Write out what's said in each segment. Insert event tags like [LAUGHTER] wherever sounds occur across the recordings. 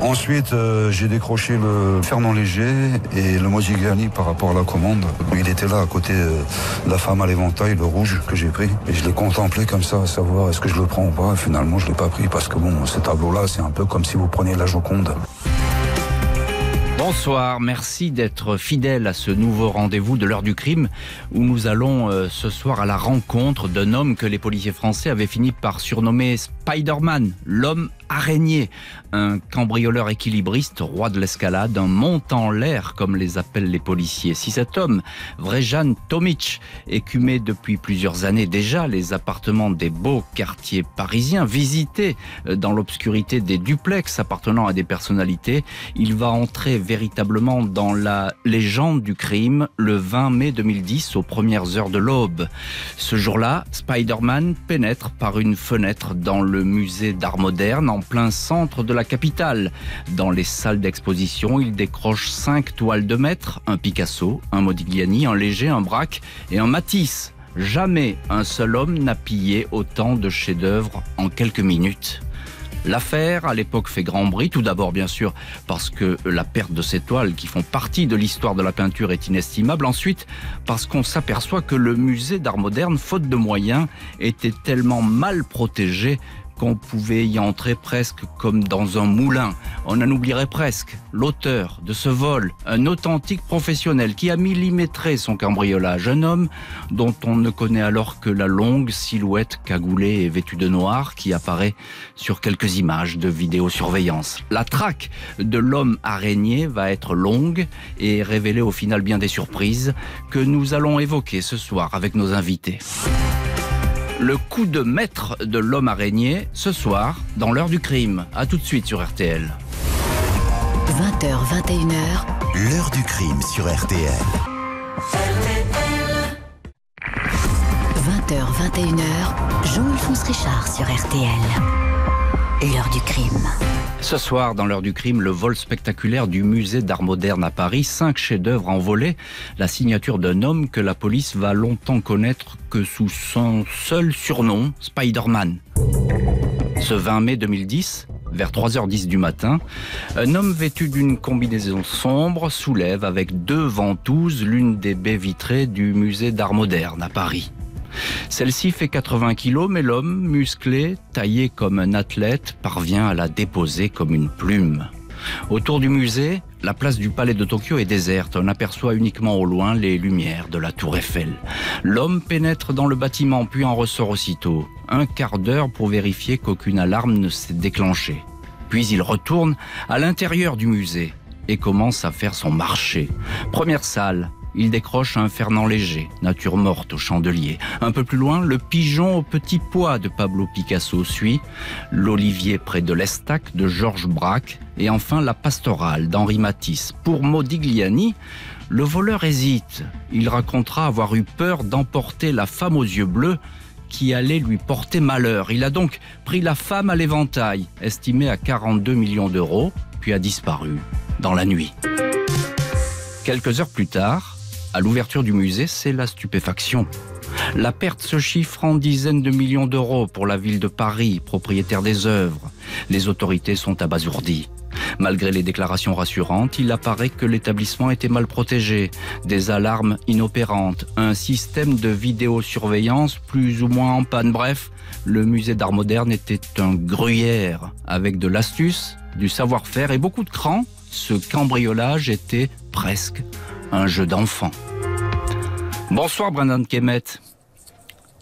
Ensuite, euh, j'ai décroché le Fernand Léger et le Modigliani par rapport à la commande. Il était là à côté euh, de la femme à l'éventail, le rouge que j'ai pris. Et je l'ai contemplé comme ça, à savoir est-ce que je le prends ou pas. Finalement, je l'ai pas pris parce que bon, ce tableau-là, c'est un peu comme si vous preniez la Joconde. Bonsoir, merci d'être fidèle à ce nouveau rendez-vous de l'heure du crime où nous allons euh, ce soir à la rencontre d'un homme que les policiers français avaient fini par surnommer Spider-Man, l'homme araignée, un cambrioleur équilibriste, roi de l'escalade, un montant l'air comme les appellent les policiers. Si cet homme, Vrejan Tomic, écumait depuis plusieurs années déjà les appartements des beaux quartiers parisiens, visité euh, dans l'obscurité des duplex appartenant à des personnalités, il va entrer véritablement dans la légende du crime le 20 mai 2010 aux premières heures de l'aube. Ce jour-là, Spider-Man pénètre par une fenêtre dans le musée d'art moderne en plein centre de la capitale. Dans les salles d'exposition, il décroche cinq toiles de maître, un Picasso, un Modigliani, un Léger, un Braque et un Matisse. Jamais un seul homme n'a pillé autant de chefs-d'œuvre en quelques minutes. L'affaire, à l'époque, fait grand bruit, tout d'abord bien sûr parce que la perte de ces toiles qui font partie de l'histoire de la peinture est inestimable, ensuite parce qu'on s'aperçoit que le musée d'art moderne, faute de moyens, était tellement mal protégé qu'on pouvait y entrer presque comme dans un moulin. On en oublierait presque l'auteur de ce vol, un authentique professionnel qui a millimétré son cambriolage, un homme dont on ne connaît alors que la longue silhouette cagoulée et vêtue de noir qui apparaît sur quelques images de vidéosurveillance. La traque de l'homme araignée va être longue et révéler au final bien des surprises que nous allons évoquer ce soir avec nos invités. Le coup de maître de l'homme araignée ce soir dans l'heure du crime. A tout de suite sur RTL. 20h, 21h. L'heure du crime sur RTL. 20h, 21h. Jean-Alphonse Richard sur RTL. L'heure du crime. Ce soir, dans l'heure du crime, le vol spectaculaire du musée d'art moderne à Paris, cinq chefs-d'œuvre envolés, la signature d'un homme que la police va longtemps connaître que sous son seul surnom, Spider-Man. Ce 20 mai 2010, vers 3h10 du matin, un homme vêtu d'une combinaison sombre soulève avec deux ventouses l'une des baies vitrées du musée d'art moderne à Paris. Celle-ci fait 80 kilos, mais l'homme, musclé, taillé comme un athlète, parvient à la déposer comme une plume. Autour du musée, la place du palais de Tokyo est déserte. On aperçoit uniquement au loin les lumières de la tour Eiffel. L'homme pénètre dans le bâtiment puis en ressort aussitôt. Un quart d'heure pour vérifier qu'aucune alarme ne s'est déclenchée. Puis il retourne à l'intérieur du musée et commence à faire son marché. Première salle, il décroche un Fernand Léger, nature morte au chandelier. Un peu plus loin, le pigeon au petit pois de Pablo Picasso suit, l'olivier près de l'Estac de Georges Braque, et enfin la pastorale d'Henri Matisse. Pour Modigliani, le voleur hésite. Il racontera avoir eu peur d'emporter la femme aux yeux bleus qui allait lui porter malheur. Il a donc pris la femme à l'éventail, estimée à 42 millions d'euros, puis a disparu dans la nuit. Quelques heures plus tard, à l'ouverture du musée, c'est la stupéfaction. La perte se chiffre en dizaines de millions d'euros pour la ville de Paris, propriétaire des œuvres. Les autorités sont abasourdies. Malgré les déclarations rassurantes, il apparaît que l'établissement était mal protégé, des alarmes inopérantes, un système de vidéosurveillance plus ou moins en panne. Bref, le musée d'art moderne était un gruyère avec de l'astuce, du savoir-faire et beaucoup de cran. Ce cambriolage était presque un jeu d'enfant. Bonsoir Brendan Kemet.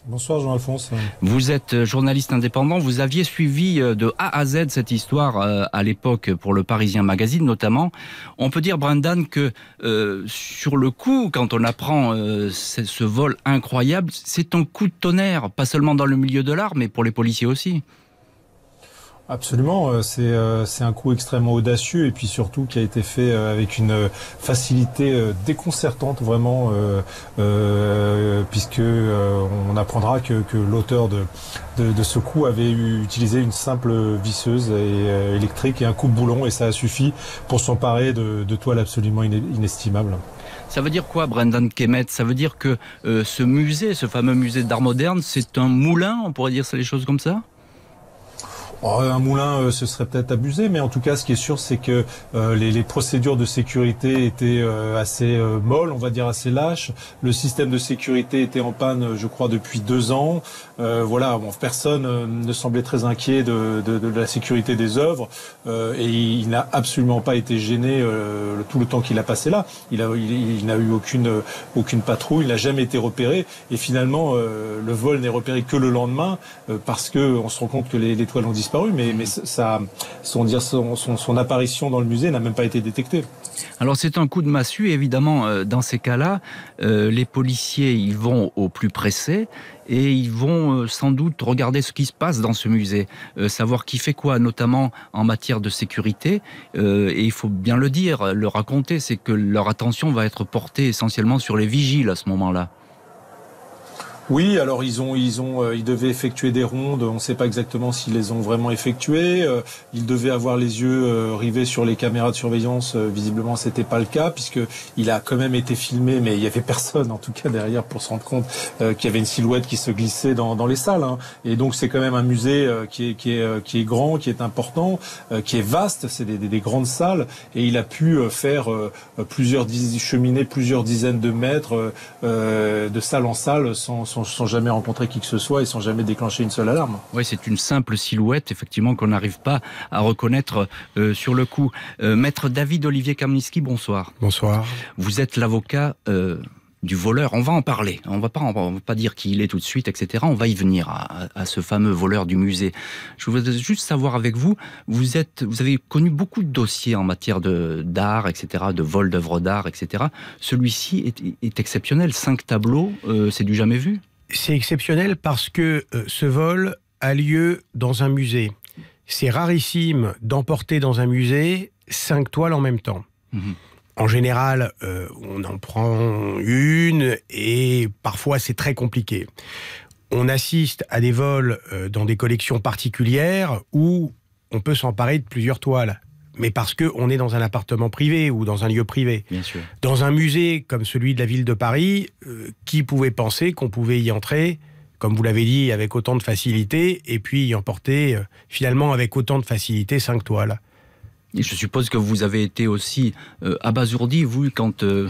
Bonsoir Jean-Alphonse. Vous êtes journaliste indépendant, vous aviez suivi euh, de A à Z cette histoire euh, à l'époque pour le Parisien Magazine notamment. On peut dire Brendan que euh, sur le coup, quand on apprend ce vol incroyable, c'est un coup de tonnerre, pas seulement dans le milieu de l'art, mais pour les policiers aussi. Absolument, euh, c'est euh, c'est un coup extrêmement audacieux et puis surtout qui a été fait euh, avec une facilité déconcertante vraiment, puisque on apprendra que, que l'auteur de, de, ce coup avait utilisé une simple visseuse et, électrique et un coup de boulon et ça a suffi pour s'emparer de, de toiles absolument inestimables. Ça veut dire quoi, Brendan Kemet? Ça veut dire que ce musée, ce fameux musée d'art moderne, c'est un moulin, on pourrait dire ça les choses comme ça? Oh, un moulin, euh, ce serait peut-être abusé, mais en tout cas, ce qui est sûr, c'est que euh, les, procédures de sécurité étaient euh, assez molles, on va dire assez lâches. Le système de sécurité était en panne, je crois, depuis deux ans. voilà, personne ne semblait très inquiet de, la sécurité des œuvres, et il, n'a absolument pas été gêné tout le temps qu'il a passé là. Il, n'a eu aucune aucune patrouille, il n'a jamais été repéré, et finalement, le vol n'est repéré que le lendemain parce que on se rend compte que les, les toiles ont disparu mais, mais ça, son, son, son, apparition dans le musée n'a même pas été détectée. Alors c'est un coup de massue, évidemment, euh, dans ces cas-là, euh, les policiers ils vont au plus pressé et ils vont euh, sans doute regarder ce qui se passe dans ce musée, savoir qui fait quoi, notamment en matière de sécurité. et il faut bien le dire, le raconter, c'est que leur attention va être portée essentiellement sur les vigiles à ce moment-là. Oui, alors ils ont, ils ont, euh, ils devaient effectuer des rondes. On ne sait pas exactement s'ils les ont vraiment effectuées. Euh, ils devaient avoir les yeux euh, rivés sur les caméras de surveillance. visiblement, c'était pas le cas puisque il a quand même été filmé, mais il y avait personne en tout cas derrière pour se rendre compte qu'il y avait une silhouette qui se glissait dans, dans les salles. Hein. Et donc c'est quand même un musée qui est, qui est, qui est grand, qui est important, qui est vaste. C'est des, des, grandes salles et il a pu faire plusieurs cheminer plusieurs dizaines de mètres de salle en salle sans sans, jamais rencontrer qui que ce soit et sans jamais déclencher une seule alarme. Oui, c'est une simple silhouette, effectivement, qu'on n'arrive pas à reconnaître euh, sur le coup. Euh, Maître David Olivier Kamniski, bonsoir. Bonsoir. Vous êtes l'avocat euh, du voleur. On va en parler. On va pas, on va pas dire qui il est tout de suite, etc. On va y venir à, ce fameux voleur du musée. Je voudrais juste savoir avec vous, vous êtes, vous avez connu beaucoup de dossiers en matière de d'art, etc., de vol d'œuvres d'art, etc. Celui-ci est, exceptionnel. Cinq tableaux, euh, c'est du jamais vu? C'est exceptionnel parce que euh, ce vol a lieu dans un musée. C'est rarissime d'emporter dans un musée cinq toiles en même temps. Mhm. En général, euh, on en prend une et parfois c'est très compliqué. On assiste à des vols euh, dans des collections particulières où on peut s'emparer de plusieurs toiles. Mais parce qu'on est dans un appartement privé ou dans un lieu privé. Bien sûr. Dans un musée comme celui de la ville de Paris, euh, qui pouvait penser qu'on pouvait y entrer, comme vous l'avez dit, avec autant de facilité, et puis y emporter finalement avec autant de facilité cinq toiles je suppose que vous avez été aussi euh, abasourdi, vous, quand euh,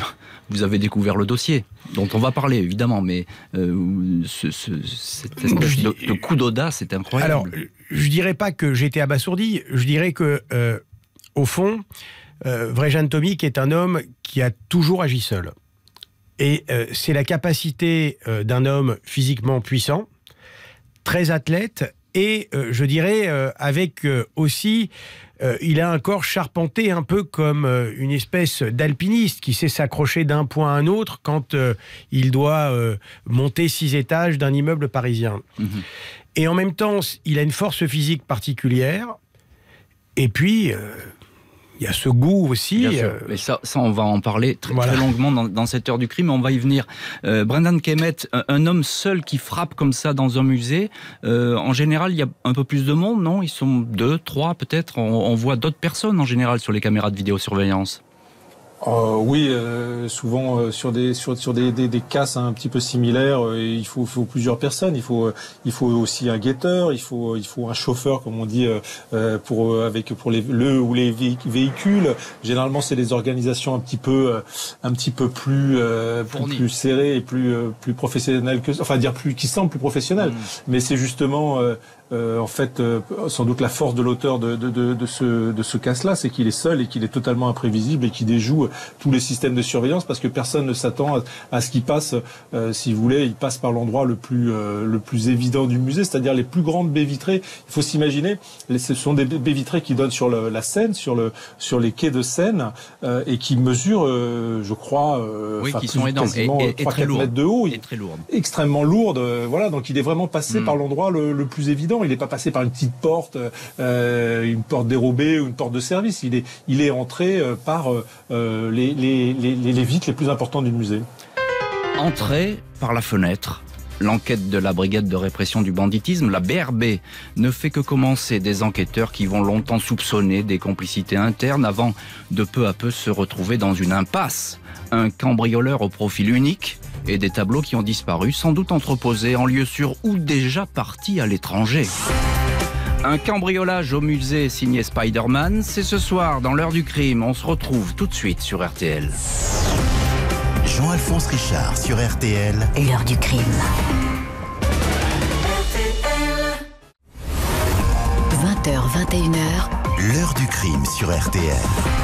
vous avez découvert le dossier, dont on va parler évidemment, mais euh, ce, cette espèce de, coup d'audace, c'est incroyable. Alors, je dirais pas que j'étais abasourdi, je dirais que, au fond, Vrejan Tomic est un homme qui a toujours agi seul. Et c'est la capacité d'un homme physiquement puissant, très athlète, et je dirais avec aussi euh, il a un corps charpenté un peu comme euh, une espèce d'alpiniste qui sait s'accrocher d'un point à un autre quand euh, il doit monter six étages d'un immeuble parisien. Mhm. Et en même temps, il a une force physique particulière. Et puis, il y a ce goût aussi. Euh, Mais ça, ça, on va en parler très, longuement dans, cette heure du crime. On va y venir. Euh, Brendan Kemet, un, homme seul qui frappe comme ça dans un musée. Euh, en général, il y a un peu plus de monde, non? Ils sont deux, trois peut-être? on voit d'autres personnes en général sur les caméras de vidéosurveillance. Euh, oui, euh, souvent euh, sur des sur, sur des, des, des casses un petit peu similaires, il faut, faut plusieurs personnes. Il faut il faut aussi un guetteur, il faut il faut un chauffeur comme on dit pour avec pour les le ou les véhicules. Généralement, c'est des organisations un petit peu un petit peu plus plus, serrées et plus plus professionnelles que enfin dire plus qui semblent plus professionnelles. Mm. Mais c'est justement euh, en fait, euh, sans doute la force de l'auteur de, de, de, de, ce, de ce casse-là, c'est qu'il est seul et qu'il est totalement imprévisible et qu'il déjoue tous les systèmes de surveillance parce que personne ne s'attend à, ce qu'il passe, euh, si vous voulez, il passe par l'endroit le plus le plus évident du musée, c'est-à-dire les plus grandes baies vitrées. Il faut s'imaginer, ce sont des baies vitrées qui donnent sur la Seine, sur le sur les quais de Seine et qui mesurent, je crois, oui, qui sont énormes et, très lourdes. mètres de haut, et très lourdes, extrêmement lourdes. voilà, donc il est vraiment passé hmm. par l'endroit le, le plus évident. Il n'est pas passé par une petite porte, une porte dérobée ou une porte de service. Il est, il est entré par les, les, les, les vitres les plus importantes du musée. Entrée par la fenêtre. L'enquête de la brigade de répression du banditisme, la BRB, ne fait que commencer des enquêteurs qui vont longtemps soupçonner des complicités internes avant de peu à peu se retrouver dans une impasse. Un cambrioleur au profil unique et des tableaux qui ont disparu, sans doute entreposés en lieu sûr ou déjà partis à l'étranger. Un cambriolage au musée signé Spider-Man, c'est ce soir dans l'heure du crime. On se retrouve tout de suite sur RTL. Jean-Alphonse Richard sur RTL. L'heure du crime. 20h, 21h. L'heure du crime sur RTL.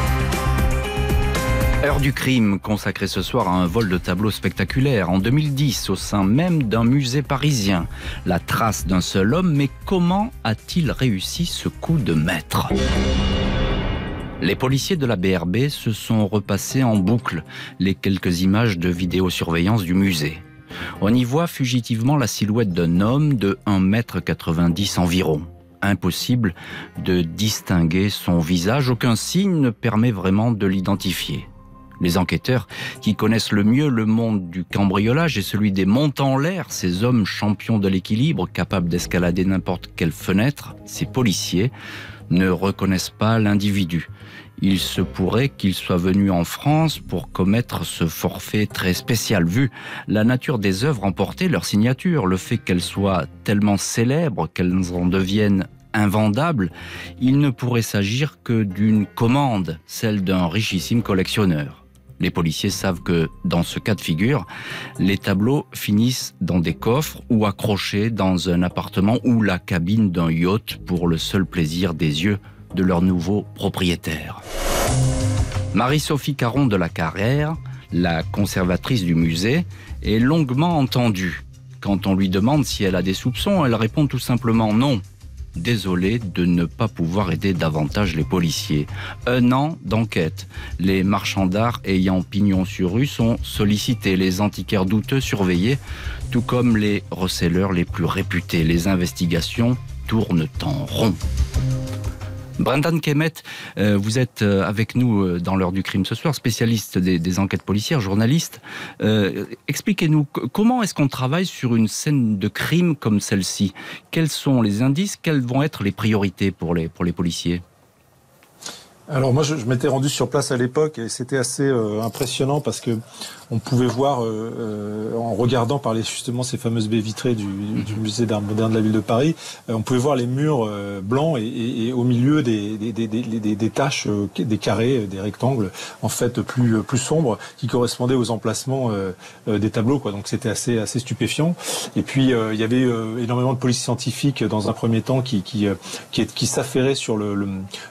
Heure du crime consacrée ce soir à un vol de tableaux spectaculaire en 2010 au sein même d'un musée parisien. La trace d'un seul homme, mais comment a-t-il réussi ce coup de maître? Les policiers de la BRB se sont repassés en boucle les quelques images de vidéosurveillance du musée. On y voit fugitivement la silhouette d'un homme de 1m90 environ. Impossible de distinguer son visage, aucun signe ne permet vraiment de l'identifier. Les enquêteurs, qui connaissent le mieux le monde du cambriolage et celui des montes en l'air, ces hommes champions de l'équilibre, capables d'escalader n'importe quelle fenêtre, ces policiers, ne reconnaissent pas l'individu. Il se pourrait qu'il soit venu en France pour commettre ce forfait très spécial, vu la nature des œuvres emportées, leur signature, le fait qu'elles soient tellement célèbres qu'elles en deviennent invendables, il ne pourrait s'agir que d'une commande, celle d'un richissime collectionneur. Les policiers savent que, dans ce cas de figure, les tableaux finissent dans des coffres ou accrochés dans un appartement ou la cabine d'un yacht pour le seul plaisir des yeux de leur nouveau propriétaire. Marie-Sophie Caron de la Carrère, la conservatrice du musée, est longuement entendue. Quand on lui demande si elle a des soupçons, elle répond tout simplement non. Désolée de ne pas pouvoir aider davantage les policiers. Un an d'enquête. Les marchands d'art ayant pignon sur rue sont sollicités, les antiquaires douteux surveillés, tout comme les receleurs les plus réputés. Les investigations tournent en rond. Brendan Kemet, euh, vous êtes euh, avec nous euh, dans l'heure du crime ce soir, spécialiste des, enquêtes policières, journaliste. Expliquez-nous comment est-ce qu'on travaille sur une scène de crime comme celle-ci? Quels sont les indices? Quelles vont être les priorités pour les, pour les policiers? Alors moi, je, m'étais rendu sur place à l'époque et c'était assez impressionnant parce que on pouvait voir, euh, euh, en regardant par les, justement ces fameuses baies vitrées du, du musée d'art moderne de la ville de Paris, euh, on pouvait voir les murs blancs et, et, au milieu des, des, des, des, des taches, des carrés, des rectangles, en fait plus, plus sombres, qui correspondaient aux emplacements des tableaux. Quoi. Donc c'était assez, assez stupéfiant. Et puis il y avait énormément de police scientifique dans un premier temps qui, qui, qui, qui s'affairait sur le, le,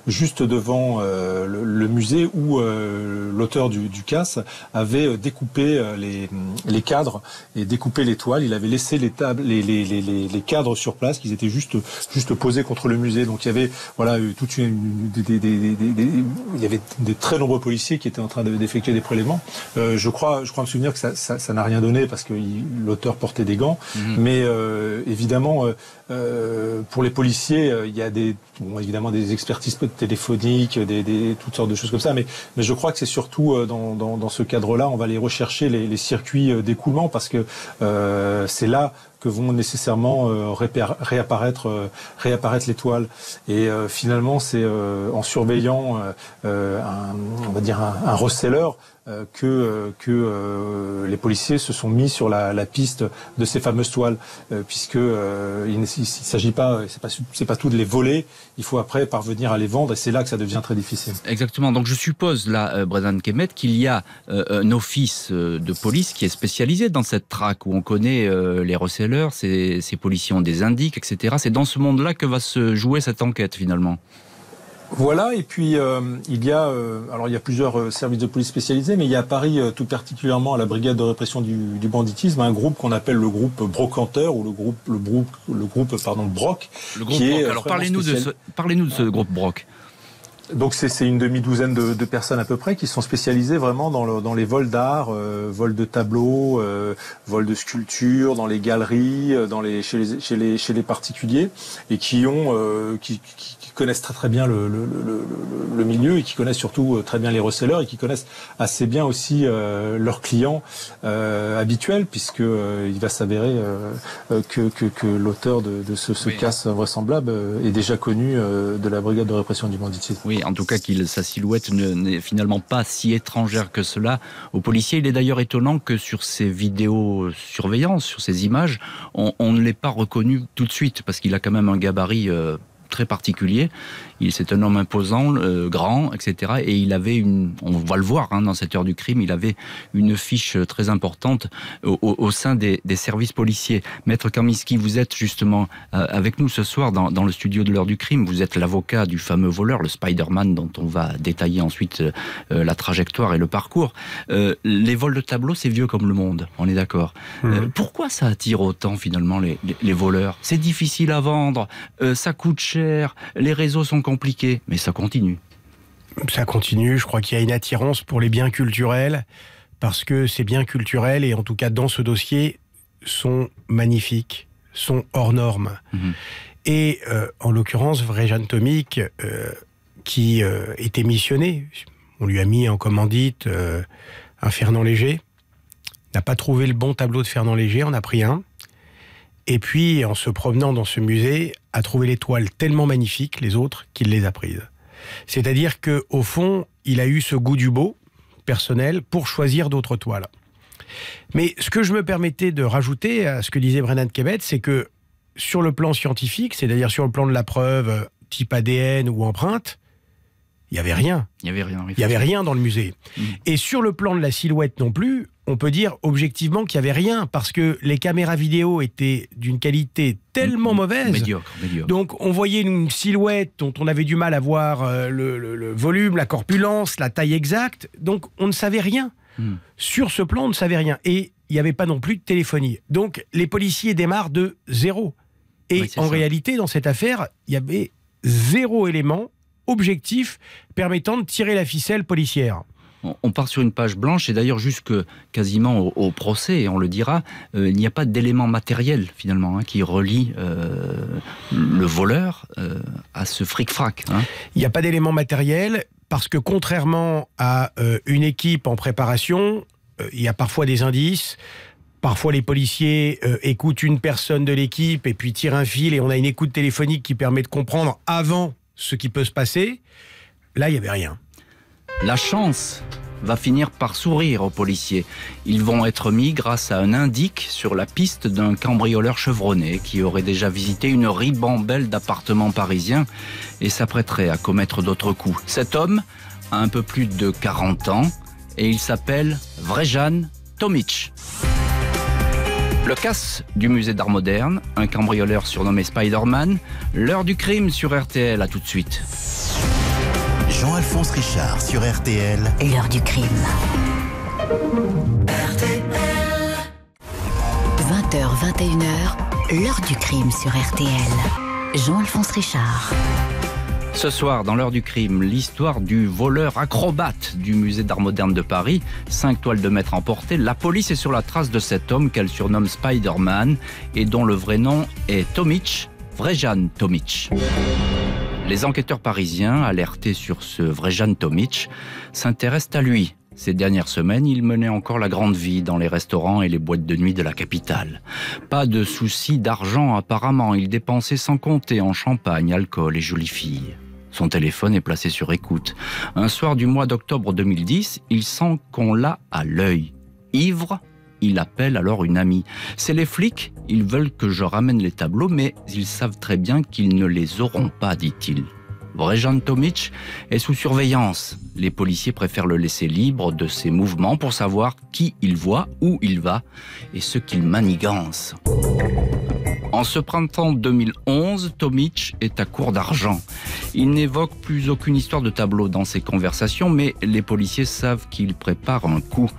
juste devant le, le, musée où l'auteur du, du casse avait découpé euh, les, les, cadres et découper les toiles. Il avait laissé les tables, les, les, les, les cadres sur place, qu'ils étaient juste juste posés contre le musée. Donc il y avait voilà toute une, des, des, des, il y avait des très nombreux policiers qui étaient en train d'effectuer des prélèvements. Euh, je crois je crois me souvenir que ça ça, n'a rien donné parce que l'auteur portait des gants, mhm. mais euh, évidemment euh, euh, pour les policiers, il y a des, bon, évidemment des expertises téléphoniques, des, des, toutes sortes de choses comme ça, mais, je crois que c'est surtout dans, ce cadre-là, on va les rechercher chercher les, circuits euh, d'écoulement parce que euh, c'est là que vont nécessairement euh, réapparaître, réapparaître les toiles. Et finalement, c'est en surveillant un, on va dire un, euh, que, euh, que euh, les policiers se sont mis sur la, piste de ces fameuses toiles, puisque il ne s'agit pas, c'est pas, c'est pas tout de les voler. Il faut après parvenir à les vendre, et c'est là que ça devient très difficile. Exactement. Donc je suppose là, Brendan Kemet, qu'il y a un office de police qui est spécialisé dans cette traque où on connaît les receleurs, ces, ces policiers ont des indices, etc. C'est dans ce monde-là que va se jouer cette enquête finalement. Voilà, et puis euh, il y a euh, alors il y a plusieurs euh, services de police spécialisés, mais il y a à Paris tout particulièrement à la brigade de répression du, du banditisme un groupe qu'on appelle le groupe Brocanteur ou le groupe le groupe le groupe pardon Broc. Le groupe Broc. Alors parlez-nous de ce parlez-nous de ce groupe Broc. Donc c'est une demi-douzaine de, de, personnes à peu près qui sont spécialisées vraiment dans, le, dans les vols d'art, euh, vols de tableaux, euh, vols de sculptures, dans les galeries, euh, dans les, chez, les, chez, les, particuliers, et qui ont qui, connaissent très très bien le, le, le, le, milieu et qui connaissent surtout euh, très bien les resellers et qui connaissent assez bien aussi euh, leurs clients habituels, puisque il va s'avérer que, que, que l'auteur de, de, ce, ce oui. casse vraisemblable est déjà connu de la brigade de répression du banditisme. Oui, en tout cas, qu'il sa silhouette n'est finalement pas si étrangère que cela aux policiers. Il est d'ailleurs étonnant que sur ces vidéos surveillance, sur ces images, on, on ne l'ait pas reconnu tout de suite, parce qu'il a quand même un gabarit euh, très particulier. Il c'est un homme imposant, euh, grand, etc. Et il avait une, on va le voir hein, dans cette heure du crime, il avait une fiche très importante au, au, au sein des, des, services policiers. Maître Kaminski, vous êtes justement euh, avec nous ce soir dans, dans le studio de l'heure du crime. Vous êtes l'avocat du fameux voleur, le Spider-Man, dont on va détailler ensuite euh, la trajectoire et le parcours. Les vols de tableaux, c'est vieux comme le monde, on est d'accord. Mmh. pourquoi ça attire autant finalement les, les, les voleurs? C'est difficile à vendre, ça coûte cher, les réseaux sont compliqué, mais ça continue. Ça continue, je crois qu'il y a une attirance pour les biens culturels, parce que ces biens culturels, et en tout cas dans ce dossier, sont magnifiques, sont hors normes. Mmh. Et euh, en l'occurrence, Vrejan Tomic, euh, qui euh, était missionné, on lui a mis en commandite euh, un Fernand Léger, n'a pas trouvé le bon tableau de Fernand Léger, on a pris un. Et puis, en se promenant dans ce musée, a trouvé les toiles tellement magnifiques, les autres, qu'il les a prises. C'est-à-dire que, au fond, il a eu ce goût du beau personnel pour choisir d'autres toiles. Mais ce que je me permettais de rajouter à ce que disait Brennan Québet, c'est que sur le plan scientifique, c'est-à-dire sur le plan de la preuve type ADN ou empreinte, il n'y avait rien. Il n'y avait rien. Il n'y avait rien dans le musée. Mmh. Et sur le plan de la silhouette non plus, on peut dire objectivement qu'il n'y avait rien parce que les caméras vidéo étaient d'une qualité tellement mauvaise. Médiocre, médiocre. Donc on voyait une silhouette dont on avait du mal à voir euh, le, le, le, volume, la corpulence, la taille exacte. Donc on ne savait rien. Hmm. Sur ce plan, on ne savait rien. Et il n'y avait pas non plus de téléphonie. Donc les policiers démarrent de zéro. Et oui, en ça. réalité, dans cette affaire, il y avait zéro élément objectif permettant de tirer la ficelle policière on part sur une page blanche et d'ailleurs jusque quasiment au, procès, on le dira, euh, il n'y a pas d'élément matériel finalement hein, qui relie euh, le voleur euh, à ce fric-frac. Hein. Il n'y a pas d'élément matériel parce que contrairement à une équipe en préparation, il y a parfois des indices. Parfois, les policiers écoutent une personne de l'équipe et puis tirent un fil et on a une écoute téléphonique qui permet de comprendre avant ce qui peut se passer. Là, il n'y avait rien. La chance va finir par sourire aux policiers. Ils vont être mis grâce à un indique sur la piste d'un cambrioleur chevronné qui aurait déjà visité une ribambelle d'appartements parisiens et s'apprêterait à commettre d'autres coups. Cet homme a un peu plus de 40 ans et il s'appelle Vrejan Tomic. Le casse du musée d'art moderne, un cambrioleur surnommé Spider-Man, l'heure du crime sur RTL, à tout de suite. Jean-Alphonse Richard sur RTL. L'heure du crime. RTL. 20h, 21h, l'heure du crime sur RTL. Jean-Alphonse Richard. Ce soir, dans l'heure du crime, l'histoire du voleur acrobate du musée d'art moderne de Paris. Cinq toiles de maître emportées. La police est sur la trace de cet homme qu'elle surnomme Spider-Man et dont le vrai nom est Tomic, Vrejan Tomic. Les enquêteurs parisiens, alertés sur ce Vrejan Tomic, s'intéressent à lui. Ces dernières semaines, il menait encore la grande vie dans les restaurants et les boîtes de nuit de la capitale. Pas de souci d'argent apparemment, il dépensait sans compter en champagne, alcool et jolies filles. Son téléphone est placé sur écoute. Un soir du mois d'octobre 2010, il sent qu'on l'a à l'œil. Ivre, il appelle alors une amie. C'est les flics, ils veulent que je ramène les tableaux, mais ils savent très bien qu'ils ne les auront pas, dit-il. Vrejan Tomic est sous surveillance. Les policiers préfèrent le laisser libre de ses mouvements pour savoir qui il voit, où il va et ce qu'il manigance. En ce printemps 2011, Tomic est à court d'argent. Il n'évoque plus aucune histoire de tableau dans ses conversations, mais les policiers savent qu'il prépare un coup.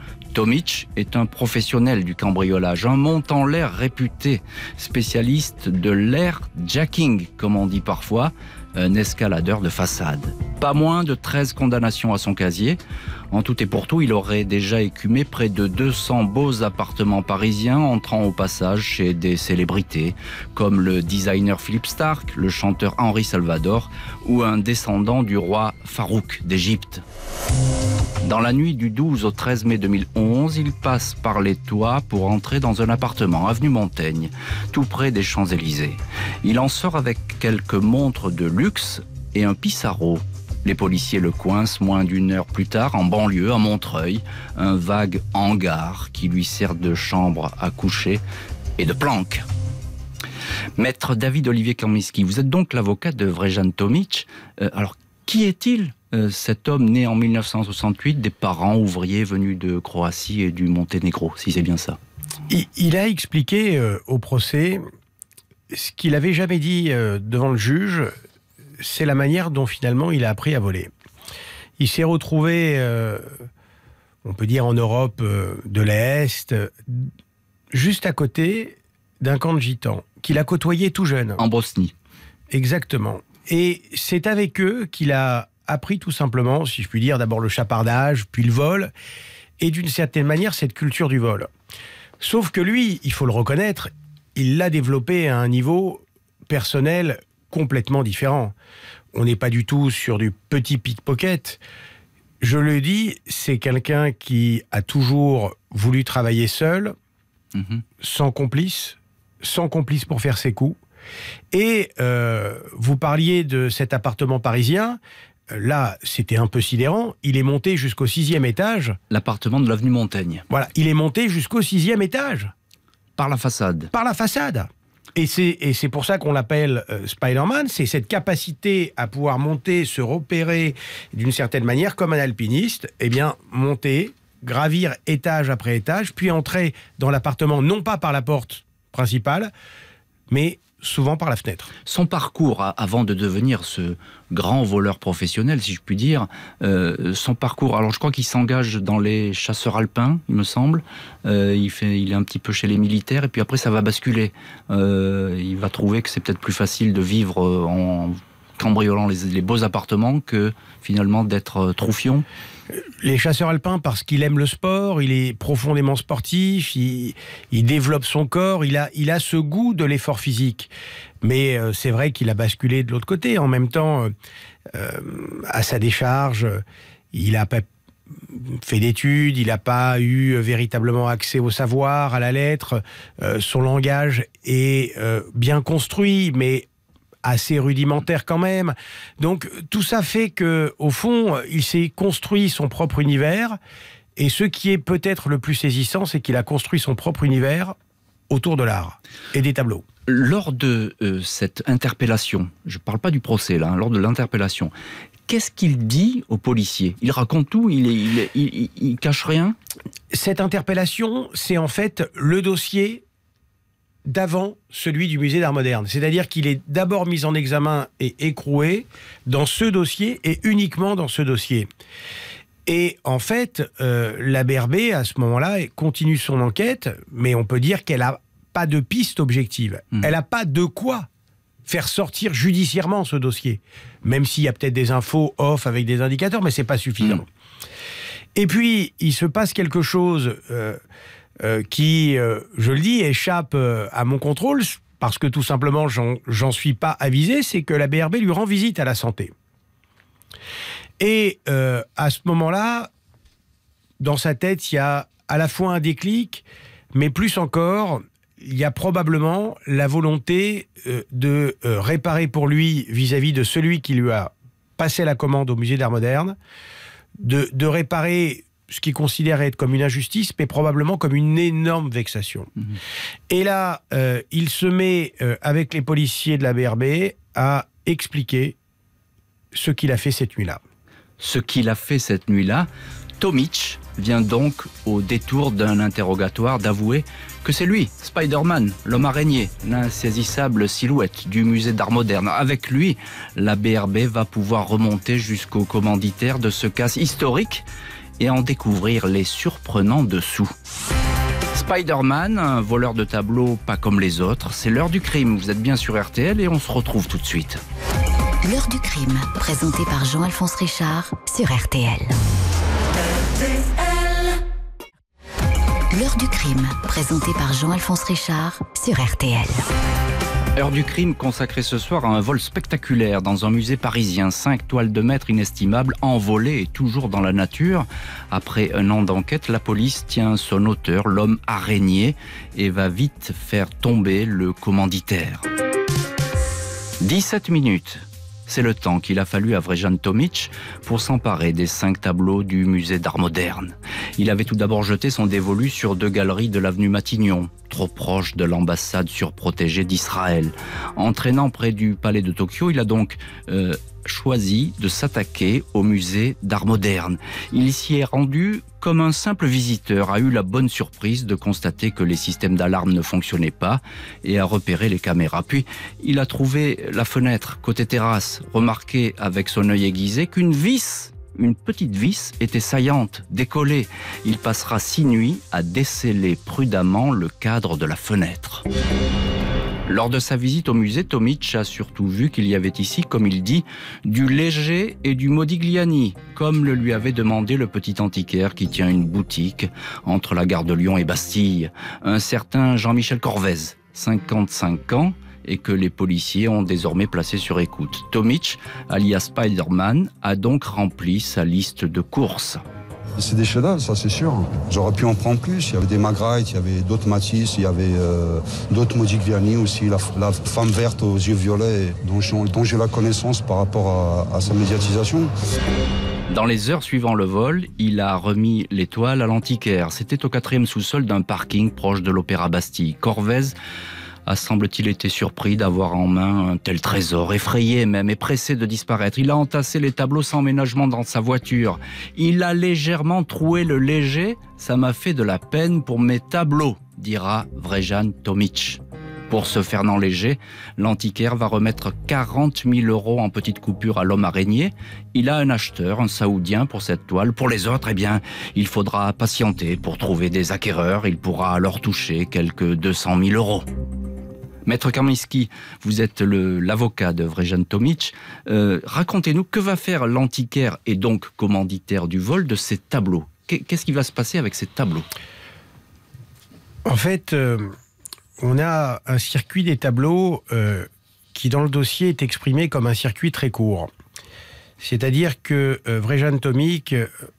Tomic est un professionnel du cambriolage, un montant l'air réputé, spécialiste de l'air jacking, comme on dit parfois, un escaladeur de façade. Pas moins de 13 condamnations à son casier. En tout et pour tout, il aurait déjà écumé près de 200 beaux appartements parisiens, entrant au passage chez des célébrités, comme le designer Philippe Stark, le chanteur Henri Salvador ou un descendant du roi Farouk d'Égypte. Dans la nuit du 12 au 13 mai 2011, il passe par les toits pour entrer dans un appartement, avenue Montaigne, tout près des Champs-Élysées. Il en sort avec quelques montres de luxe et un pissarro. Les policiers le coincent moins d'une heure plus tard en banlieue, à Montreuil, un vague hangar qui lui sert de chambre à coucher et de planque. Maître David Olivier Kaminski, vous êtes donc l'avocat de Vrejan Tomic. Euh, alors, qui est-il euh, cet homme né en 1968 des parents ouvriers venus de Croatie et du Monténégro, si c'est bien ça? Il, a expliqué euh, au procès ce qu'il avait jamais dit devant le juge, c'est la manière dont finalement il a appris à voler. Il s'est retrouvé, euh, on peut dire en Europe euh, de l'Est, juste à côté d'un camp de gitans, qu'il a côtoyé tout jeune. En Bosnie. Exactement. Et c'est avec eux qu'il a appris tout simplement, si je puis dire, d'abord le chapardage, puis le vol, et d'une certaine manière cette culture du vol. Sauf que lui, il faut le reconnaître, il l'a développé à un niveau personnel complètement différent. On n'est pas du tout sur du petit pickpocket. Je le dis, c'est quelqu'un qui a toujours voulu travailler seul, mhm. sans complice, sans complice pour faire ses coups. Et euh, vous parliez de cet appartement parisien. Là, c'était un peu sidérant. Il est monté jusqu'au sixième étage. L'appartement de l'avenue Montaigne. Voilà, il est monté jusqu'au sixième étage. Par la façade. Par la façade. Et c'est pour ça qu'on l'appelle euh, Spider-Man, c'est cette capacité à pouvoir monter, se repérer d'une certaine manière comme un alpiniste, et eh bien monter, gravir étage après étage, puis entrer dans l'appartement non pas par la porte principale, mais souvent par la fenêtre. Son parcours avant de devenir ce grand voleur professionnel, si je puis dire, euh, son parcours. Alors je crois qu'il s'engage dans les chasseurs alpins, il me semble. Euh, il fait, il est un petit peu chez les militaires et puis après ça va basculer. Euh, il va trouver que c'est peut-être plus facile de vivre en cambriolant les, beaux appartements que finalement d'être troufion les chasseurs alpins parce qu'il aime le sport, il est profondément sportif, il, développe son corps, il a, il a ce goût de l'effort physique. Mais euh, c'est vrai qu'il a basculé de l'autre côté. En même temps, euh, euh, à sa décharge, il a pas fait d'études, il n'a pas eu véritablement accès au savoir, à la lettre. son langage est bien construit, mais assez rudimentaire quand même. Donc tout ça fait que, au fond, il s'est construit son propre univers. Et ce qui est peut-être le plus saisissant, c'est qu'il a construit son propre univers autour de l'art et des tableaux. Lors de euh, cette interpellation, je ne parle pas du procès là, hein, lors de l'interpellation, qu'est-ce qu'il dit aux policiers Il raconte tout il, est, il, il, cache rien? Cette interpellation, c'est en fait le dossier d'avant celui du musée d'art moderne. C'est-à-dire qu'il est d'abord mis en examen et écroué dans ce dossier et uniquement dans ce dossier. Et en fait, euh, la BRB, à ce moment-là, continue son enquête, mais on peut dire qu'elle n'a pas de piste objective. Hmm. Elle n'a pas de quoi faire sortir judiciairement ce dossier. Même s'il y a peut-être des infos off avec des indicateurs, mais c'est pas suffisant. Hmm. Et puis, il se passe quelque chose... Euh, euh, qui, euh, je le dis, échappe euh, à mon contrôle parce que tout simplement j'en suis pas avisé, c'est que la BRB lui rend visite à la santé. Et à ce moment-là, dans sa tête, il y a à la fois un déclic, mais plus encore, il y a probablement la volonté de réparer pour lui vis-à-vis de celui qui lui a passé la commande au musée d'art moderne, de, de réparer ce qu'il considère être comme une injustice, mais probablement comme une énorme vexation. Mhm. Et là, euh, il se met euh, avec les policiers de la BRB à expliquer ce qu'il a fait cette nuit-là. Ce qu'il a fait cette nuit-là, Tomic vient donc au détour d'un interrogatoire d'avouer que c'est lui, Spider-Man, l'homme araignée, l'insaisissable silhouette du musée d'art moderne. Avec lui, la BRB va pouvoir remonter jusqu'au commanditaire de ce cas historique et en découvrir les surprenants dessous. Spider-Man, un voleur de tableaux pas comme les autres, c'est l'heure du crime. Vous êtes bien sur RTL et on se retrouve tout de suite. L'heure du crime, présenté par Jean-Alphonse Richard sur RTL. L'heure du crime, présenté par Jean-Alphonse Richard sur RTL. Heure du crime consacrée ce soir à un vol spectaculaire dans un musée parisien. Cinq toiles de maître inestimables envolées et toujours dans la nature. Après un an d'enquête, la police tient son auteur, l'homme araignée, et va vite faire tomber le commanditaire. 17 minutes. C'est le temps qu'il a fallu à Vrejan Tomic pour s'emparer des cinq tableaux du musée d'art moderne. Il avait tout d'abord jeté son dévolu sur deux galeries de l'avenue Matignon, trop proche de l'ambassade surprotégée d'Israël. Entraînant près du palais de Tokyo, il a donc euh, choisi de s'attaquer au musée d'art moderne. Il s'y est rendu comme un simple visiteur, a eu la bonne surprise de constater que les systèmes d'alarme ne fonctionnaient pas et a repéré les caméras. Puis il a trouvé la fenêtre côté terrasse, remarqué avec son œil aiguisé qu'une vis une petite vis était saillante, décollée. Il passera six nuits à déceler prudemment le cadre de la fenêtre. Lors de sa visite au musée, Tomic a surtout vu qu'il y avait ici, comme il dit, du léger et du Modigliani, comme le lui avait demandé le petit antiquaire qui tient une boutique entre la gare de Lyon et Bastille, un certain Jean-Michel Corvez, 55 ans, et que les policiers ont désormais placé sur écoute. Tomic, alias Spider-Man, a donc rempli sa liste de courses. C'est des chefs ça c'est sûr. J'aurais pu en prendre plus. Il y avait des Magritte, il y avait d'autres Matisse, il y avait euh, d'autres Modigliani aussi, la, femme verte aux yeux violets, dont, j'ai la connaissance par rapport à, sa médiatisation. Dans les heures suivant le vol, il a remis l'étoile à l'antiquaire. C'était au quatrième sous-sol d'un parking proche de l'Opéra Bastille. Corvez semble-t-il été surpris d'avoir en main un tel trésor, effrayé même et pressé de disparaître. Il a entassé les tableaux sans ménagement dans sa voiture. Il a légèrement troué le léger. Ça m'a fait de la peine pour mes tableaux, dira Vrejan Tomic. Pour ce Fernand Léger, l'antiquaire va remettre 40 000 euros en petite coupure à l'homme araignée. Il a un acheteur, un saoudien pour cette toile. Pour les autres, eh bien, il faudra patienter pour trouver des acquéreurs. Il pourra alors toucher quelques 200 000 euros. Maître Kaminski, vous êtes l'avocat de Vrejan Tomic. Euh, racontez-nous que va faire l'antiquaire et donc commanditaire du vol de ces tableaux? Qu'est-ce qui va se passer avec ces tableaux? En fait, euh, on a un circuit des tableaux euh, qui, dans le dossier, est exprimé comme un circuit très court. C'est-à-dire que Vrejan Tomic,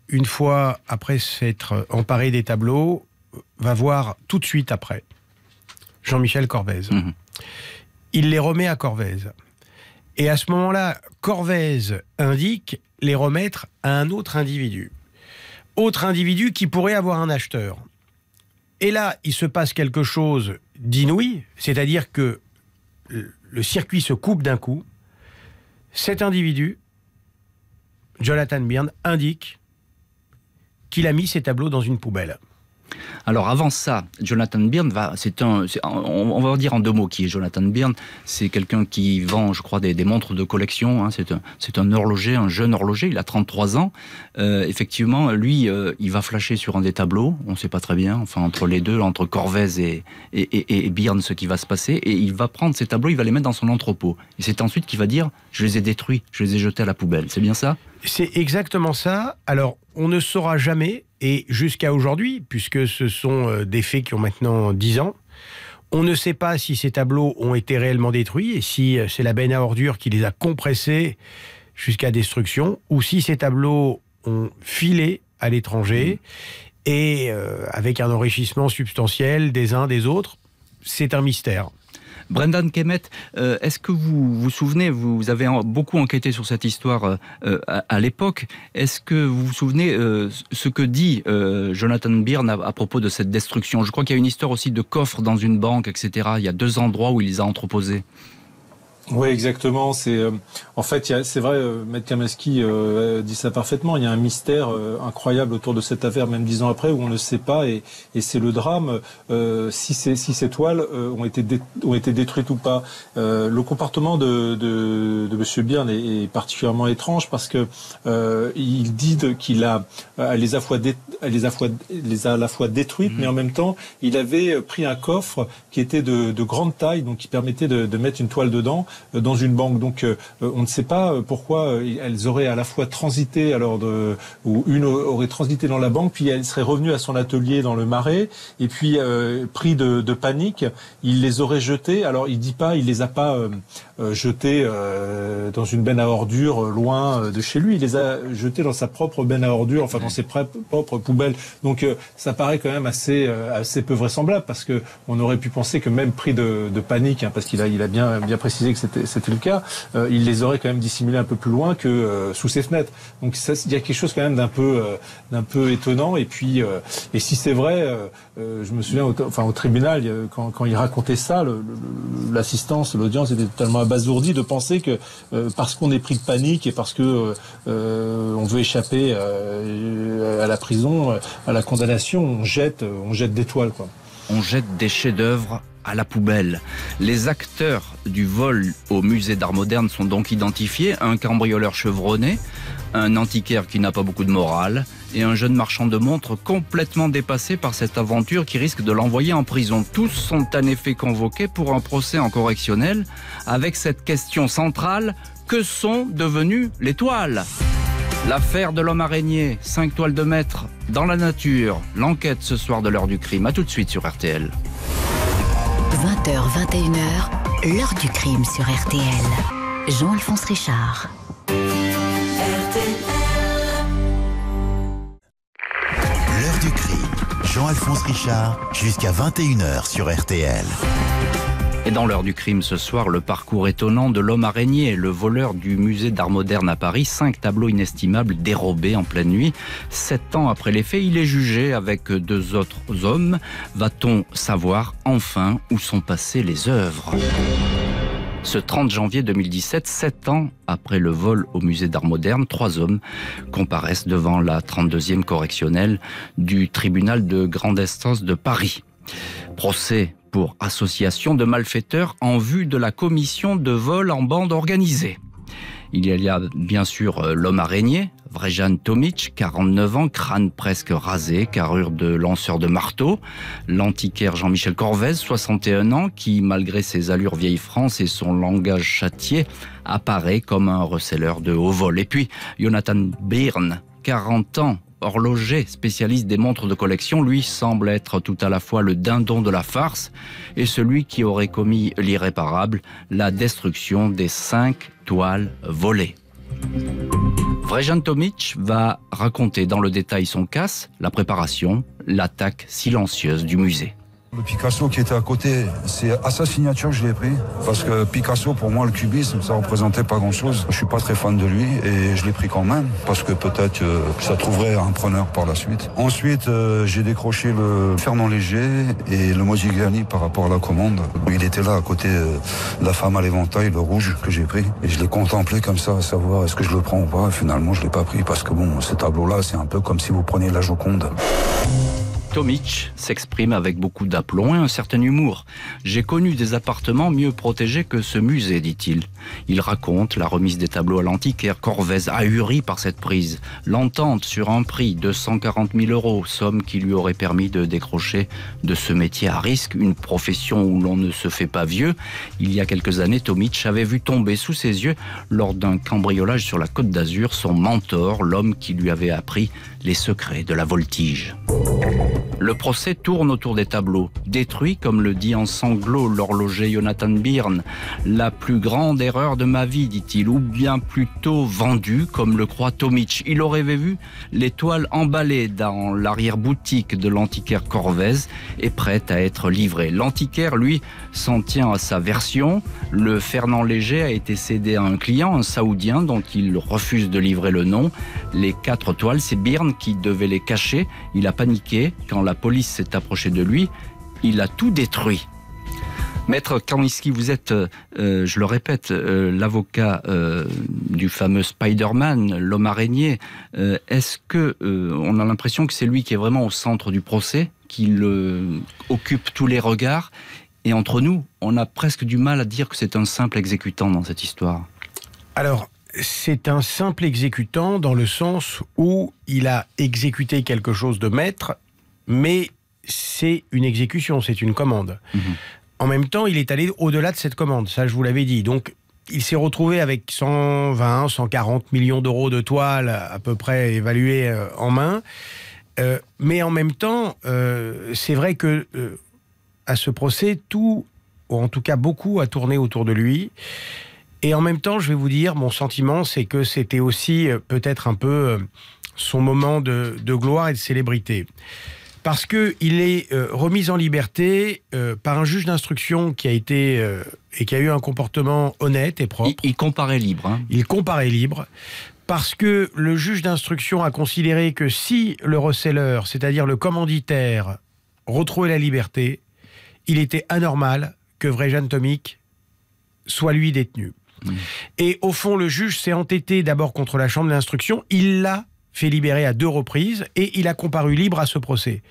une fois après s'être emparé des tableaux, va voir tout de suite après Jean-Michel Corvez. Mhm. Il les remet à Corvez. Et à ce moment-là, Corvez indique les remettre à un autre individu. Autre individu qui pourrait avoir un acheteur. Et là, il se passe quelque chose d'inouï, c'est-à-dire que le circuit se coupe d'un coup. Cet individu, Jonathan Byrne, indique qu'il a mis ses tableaux dans une poubelle. Alors avant ça, Jonathan Byrne va, c'est un, on, va dire en deux mots qui est Jonathan Byrne. C'est quelqu'un qui vend, je crois, des, montres de collection. Hein. C'est un, horloger, un jeune horloger. Il a 33 ans. Euh, effectivement, lui, euh, il va flasher sur un des tableaux. On ne sait pas très bien. Enfin, entre les deux, entre Corvez et, et, et, Byrne, ce qui va se passer. Et il va prendre ces tableaux, il va les mettre dans son entrepôt. Et c'est ensuite qu'il va dire, je les ai détruits, je les ai jetés à la poubelle. C'est bien ça? C'est exactement ça. Alors, on ne saura jamais et jusqu'à aujourd'hui, puisque ce sont euh, des faits qui ont maintenant 10 ans, on ne sait pas si ces tableaux ont été réellement détruits et si euh, c'est la benne à ordures qui les a compressés jusqu'à destruction, ou si ces tableaux ont filé à l'étranger et euh, avec un enrichissement substantiel des uns des autres. C'est un mystère. Brendan Kemet, euh, est-ce que vous vous souvenez, vous avez beaucoup enquêté sur cette histoire euh, euh, à, l'époque, est-ce que vous vous souvenez ce que dit Jonathan Byrne à, propos de cette destruction? Je crois qu'il y a une histoire aussi de coffre dans une banque, etc. Il y a deux endroits où il les a entreposés. Oui, exactement. C'est euh, en fait, c'est vrai, euh, Maître Kamaski euh, dit ça parfaitement. Il y a un mystère incroyable autour de cette affaire, même dix ans après, où on ne sait pas, et, et c'est le drame si, ces, si ces toiles ont été ont été détruites ou pas. le comportement de, de, de Monsieur Byrne est, particulièrement étrange parce que il dit qu'il a les a fois les a fois les a à la fois détruites, mais en même temps, il avait pris un coffre qui était de, de grande taille, donc qui permettait de, de mettre une toile dedans dans une banque. Donc on ne sait pas pourquoi elles auraient à la fois transité alors de ou une aurait transité dans la banque, puis elle serait revenue à son atelier dans le marais, et puis pris de, de, panique, il les aurait jetées. Alors il dit pas, il les a pas jetées dans une benne à ordures loin de chez lui. Il les a jetées dans sa propre benne à ordures, enfin dans ses propres poubelles. Donc ça paraît quand même assez assez peu vraisemblable parce que on aurait pu penser que même pris de, panique, hein, parce qu'il a, il a bien, bien précisé que c'était, le cas, euh, il les aurait quand même dissimulés un peu plus loin que euh, sous ses fenêtres. Donc il y a quelque chose quand même d'un peu, euh, peu étonnant. Et puis, et si c'est vrai, je me souviens, au, enfin au tribunal, quand, quand il racontait ça, l'assistance, l'audience était totalement abasourdie de penser que parce qu'on est pris de panique et parce que on veut échapper à la prison, à la condamnation, on jette, on jette des toiles, quoi on jette des chefs-d'œuvre à la poubelle. Les acteurs du vol au musée d'art moderne sont donc identifiés, un cambrioleur chevronné, un antiquaire qui n'a pas beaucoup de morale et un jeune marchand de montres complètement dépassé par cette aventure qui risque de l'envoyer en prison. Tous sont en effet convoqués pour un procès en correctionnel avec cette question centrale, que sont devenues les toiles? L'affaire de l'homme araignée, 5 toiles de maître dans la nature. L'enquête ce soir de l'heure du crime. A tout de suite sur RTL. 20h, 21h, l'heure du crime sur RTL. Jean-Alphonse Richard. L'heure du crime. Jean-Alphonse Richard, jusqu'à 21h sur RTL. Dans l'heure du crime ce soir, le parcours étonnant de l'homme araignée, le voleur du musée d'art moderne à Paris, cinq tableaux inestimables dérobés en pleine nuit. Sept ans après les faits, il est jugé avec deux autres hommes. Va-t-on savoir enfin où sont passées les œuvres? Ce 30 janvier 2017, sept ans après le vol au musée d'art moderne, trois hommes comparaissent devant la 32e correctionnelle du tribunal de grande instance de Paris. Procès pour association de malfaiteurs en vue de la commission de vol en bande organisée. Il y a bien sûr euh, l'homme araignée, Vrejan Tomic, 49 ans, crâne presque rasé, carrure de lanceur de marteau. L'antiquaire Jean-Michel Corvez, 61 ans, qui, malgré ses allures vieille France et son langage châtié, apparaît comme un receleur de haut vol. Et puis, Jonathan Byrne, 40 ans, horloger, spécialiste des montres de collection, lui semble être tout à la fois le dindon de la farce et celui qui aurait commis l'irréparable, la destruction des cinq toiles volées. Vrejan Tomic va raconter dans le détail son casse, la préparation, l'attaque silencieuse du musée. Le Picasso qui était à côté, c'est à sa signature que je l'ai pris. Parce que Picasso, pour moi, le cubisme, ça représentait pas grand chose. Je suis pas très fan de lui et je l'ai pris quand même. Parce que peut-être euh, ça trouverait un preneur par la suite. Ensuite, euh, j'ai décroché le Fernand Léger et le Modigliani par rapport à la commande. Il était là à côté euh, de la femme à l'éventail, le rouge que j'ai pris. Et je l'ai contemplé comme ça, à savoir est-ce que je le prends ou pas? Finalement, je l'ai pas pris parce que bon, ce tableau-là, c'est un peu comme si vous preniez la Joconde. Tomic s'exprime avec beaucoup d'aplomb et un certain humour. J'ai connu des appartements mieux protégés que ce musée, dit-il. Il raconte la remise des tableaux à l'antiquaire, Corvez ahuri par cette prise, l'entente sur un prix de 140 000 euros, somme qui lui aurait permis de décrocher de ce métier à risque, une profession où l'on ne se fait pas vieux. Il y a quelques années, Tomic avait vu tomber sous ses yeux, lors d'un cambriolage sur la côte d'Azur, son mentor, l'homme qui lui avait appris les secrets de la voltige. Le procès tourne autour des tableaux, détruits, comme le dit en sanglots l'horloger Jonathan Byrne. La plus grande erreur de ma vie, dit-il, ou bien plutôt vendue, comme le croit Tomic. Il aurait vu l'étoile emballée dans l'arrière-boutique de l'antiquaire Corvez et prête à être livrée. L'antiquaire, lui, s'en tient à sa version. Le Fernand Léger a été cédé à un client, un saoudien, dont il refuse de livrer le nom. Les quatre toiles, c'est Byrne qui devait les cacher. Il a paniqué quand la police s'est approchée de lui. Il a tout détruit. Maître Karniski, vous êtes, euh, euh, je le répète, euh, l'avocat du fameux Spider-Man, l'homme araignée. Est-ce que on a l'impression que c'est lui qui est vraiment au centre du procès, qu'il occupe tous les regards? Et entre nous, on a presque du mal à dire que c'est un simple exécutant dans cette histoire. Alors, c'est un simple exécutant dans le sens où il a exécuté quelque chose de maître, mais c'est une exécution, c'est une commande. Mhm. En même temps, il est allé au-delà de cette commande, ça je vous l'avais dit. Donc, il s'est retrouvé avec 120, 140 millions d'euros de toile à peu près évalués euh, en main. Euh, mais en même temps, euh, c'est vrai que à ce procès, tout, ou en tout cas beaucoup, a tourné autour de lui. Et en même temps, je vais vous dire, mon sentiment, c'est que c'était aussi peut-être un peu son moment de, de, gloire et de célébrité. Parce qu'il est remis en liberté par un juge d'instruction qui a été et qui a eu un comportement honnête et propre. Il, comparait libre. Hein. Il comparait libre parce que le juge d'instruction a considéré que si le receleur, c'est-à-dire le commanditaire, retrouvait la liberté, il était anormal que Vrejan Tomic soit lui détenu. Mmh. Et au fond, le juge s'est entêté d'abord contre la chambre d'instruction, il l'a fait libérer à deux reprises et il a comparu libre à ce procès.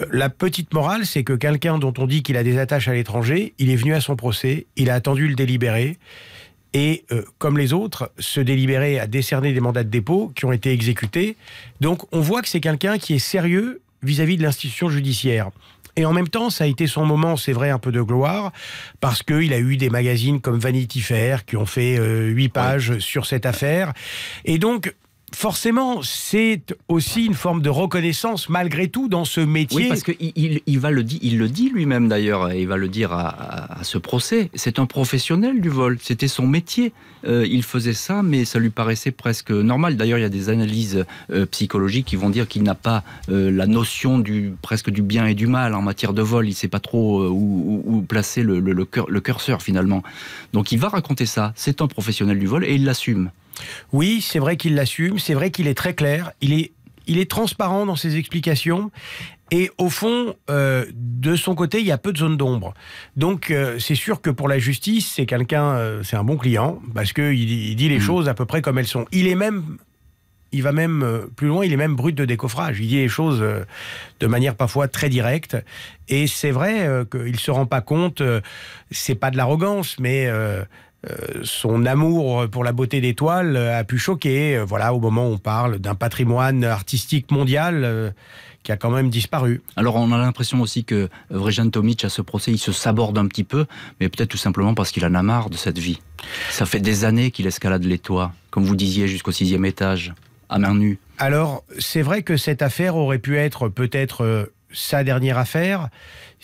Euh, la petite morale, c'est que quelqu'un dont on dit qu'il a des attaches à l'étranger, il est venu à son procès, il a attendu le délibéré et, euh, comme les autres, ce délibéré a décerné des mandats de dépôt qui ont été exécutés. Donc on voit que c'est quelqu'un qui est sérieux vis-à-vis de l'institution judiciaire. Et en même temps, ça a été son moment, c'est vrai, un peu de gloire, parce qu'il a eu des magazines comme Vanity Fair qui ont fait euh, huit pages sur cette affaire. Et donc, forcément, c'est aussi une forme de reconnaissance malgré tout dans ce métier. Parce qu'il il, va le dit, il le dit lui-même d'ailleurs, il va le dire à, ce procès. C'est un professionnel du vol, c'était son métier. Euh, il faisait ça, mais ça lui paraissait presque normal. D'ailleurs, il y a des analyses euh, psychologiques qui vont dire qu'il n'a pas euh, la notion du presque du bien et du mal en matière de vol. Il ne sait pas trop où, placer le curseur finalement. Donc, il va raconter ça. C'est un professionnel du vol et il l'assume. Oui, c'est vrai qu'il l'assume, c'est vrai qu'il est très clair, il est, il est transparent dans ses explications. Et au fond, euh, de son côté, il y a peu de zones d'ombre. Donc, euh, c'est sûr que pour la justice, c'est quelqu'un, euh, c'est un bon client parce que il, dit les mmh. choses à peu près comme elles sont. Il est même, il va même plus loin. Il est même brut de décoffrage. Il dit les choses de manière parfois très directe. Et c'est vrai qu'il se rend pas compte. c'est pas de l'arrogance, mais son amour pour la beauté des toiles a pu choquer. Euh, voilà, au moment où on parle d'un patrimoine artistique mondial euh, qui a quand même disparu. Alors on a l'impression aussi que Vrejan Tomic à ce procès, il se saborde un petit peu, mais peut-être tout simplement parce qu'il en a marre de cette vie. Ça fait des années qu'il escalade les toits, comme vous disiez, jusqu'au sixième étage, à main nue. Alors c'est vrai que cette affaire aurait pu être peut-être sa dernière affaire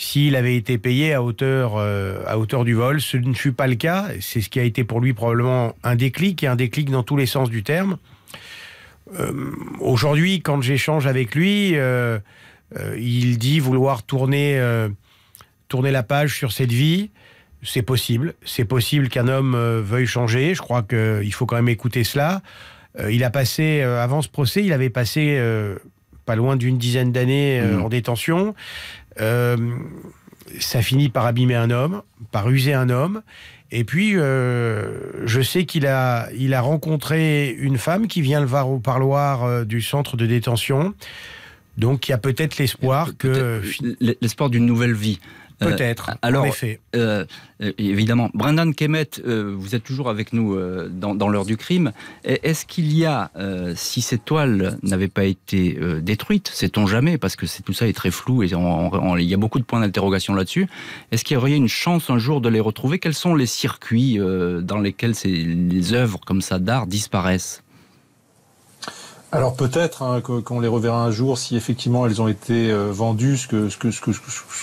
s'il avait été payé à hauteur, euh, à hauteur du vol. Ce ne fut pas le cas. C'est ce qui a été pour lui probablement un déclic, et un déclic dans tous les sens du terme. Euh, aujourd'hui, quand j'échange avec lui, euh, il dit vouloir tourner, tourner la page sur cette vie. C'est possible. C'est possible qu'un homme veuille changer. Je crois qu'il faut quand même écouter cela. il a passé, avant ce procès, il avait passé pas loin d'une dizaine d'années mmh. en détention. Euh, ça finit par abîmer un homme, par user un homme. Et puis, euh, je sais qu'il a, il a rencontré une femme qui vient le voir au parloir euh, du centre de détention. Donc, il y a peut-être l'espoir que... L'espoir d'une nouvelle vie. Euh, Peut-être, alors, en effet. Euh, euh, évidemment. Brendan Kemet, vous êtes toujours avec nous dans, l'heure du crime. Est-ce qu'il y a, si ces toiles n'avaient pas été détruites, sait-on jamais, parce que tout ça est très flou et il y a beaucoup de points d'interrogation là-dessus, est-ce qu'il y aurait une chance un jour de les retrouver? Quels sont les circuits dans lesquels ces, les œuvres comme ça d'art disparaissent? Alors peut-être hein, qu'on les reverra un jour si effectivement elles ont été euh, vendues, ce que ce que ce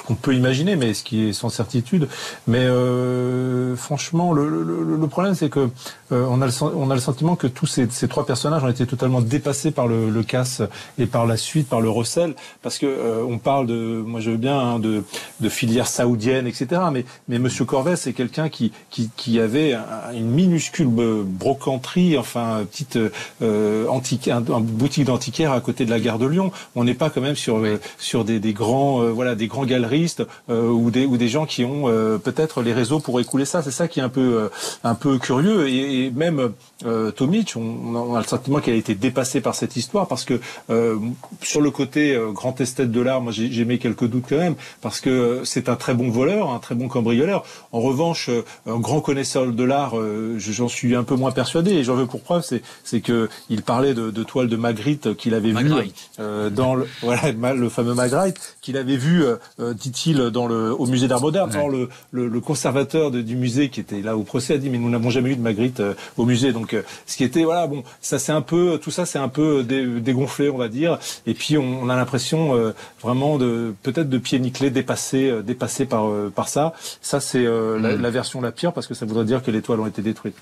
qu'on peut imaginer, mais ce qui est sans certitude. Mais euh, franchement, le, le, le problème c'est que euh, on a le on a le sentiment que tous ces, ces, trois personnages ont été totalement dépassés par le, le casse et par la suite par le recel, parce que euh, on parle de, moi je veux bien hein, de de filière saoudienne, etc. Mais mais Monsieur Corvès c'est quelqu'un qui, qui qui avait une minuscule brocanterie, enfin petite antique boutique d'antiquaire à côté de la gare de Lyon. On n'est pas quand même sur euh, sur des, des grands euh, voilà des grands galeristes euh, ou des ou des gens qui ont peut-être les réseaux pour écouler ça. C'est ça qui est un peu un peu curieux et, et même euh, Tomic, on, on, a le sentiment qu'elle a été dépassée par cette histoire parce que euh, sur le côté euh, grand esthète de l'art, moi j'ai mis quelques doutes quand même parce que c'est un très bon voleur, un très bon cambrioleur. En revanche, euh, un grand connaisseur de l'art, j'en suis un peu moins persuadé et j'en veux pour preuve, c'est que il parlait de, de toiles de Magritte qu'il avait vu euh, dans le [LAUGHS] voilà le fameux Magritte qu'il avait vu, dit-il, dans le au musée d'art moderne. le, le, conservateur du musée qui était là au procès a dit mais nous n'avons jamais eu de Magritte au musée. Donc ce qui était voilà bon ça c'est un peu tout ça c'est un peu dégonflé on va dire. Et puis on, a l'impression vraiment de peut-être de pieds nickelés dépassé dépassé par par ça. Ça c'est la, mm. la version la pire parce que ça voudrait dire que les toiles ont été détruites.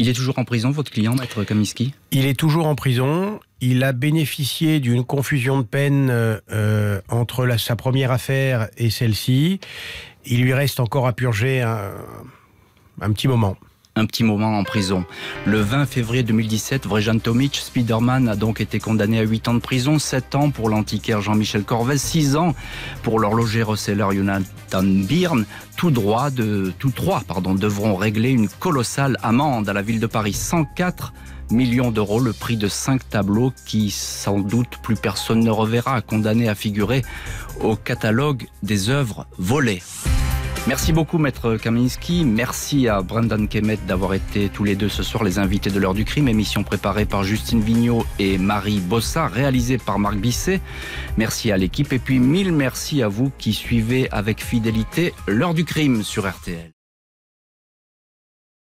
Il est toujours en prison, votre client, maître Kamiski Il est toujours en prison. Il a bénéficié d'une confusion de peine euh, entre sa première affaire et celle-ci. Il lui reste encore à purger un petit moment un petit moment en prison. Le 20 février 2017, Vrejan Tomic, Spiderman, a donc été condamné à 8 ans de prison, 7 ans pour l'antiquaire Jean-Michel Corvez, 6 ans pour l'horloger reseller Jonathan Byrne. Tout droit tous trois, pardon, devront régler une colossale amende à la ville de Paris. 104 millions d'euros, le prix de 5 tableaux qui, sans doute, plus personne ne reverra, condamné à figurer au catalogue des œuvres volées. Merci beaucoup, Maître Kaminski. Merci à Brendan Kemet d'avoir été tous les deux ce soir les invités de l'heure du crime, émission préparée par Justine Vignot et Marie Bossa, réalisée par Marc Bisset. Merci à l'équipe et puis mille merci à vous qui suivez avec fidélité l'heure du crime sur RTL.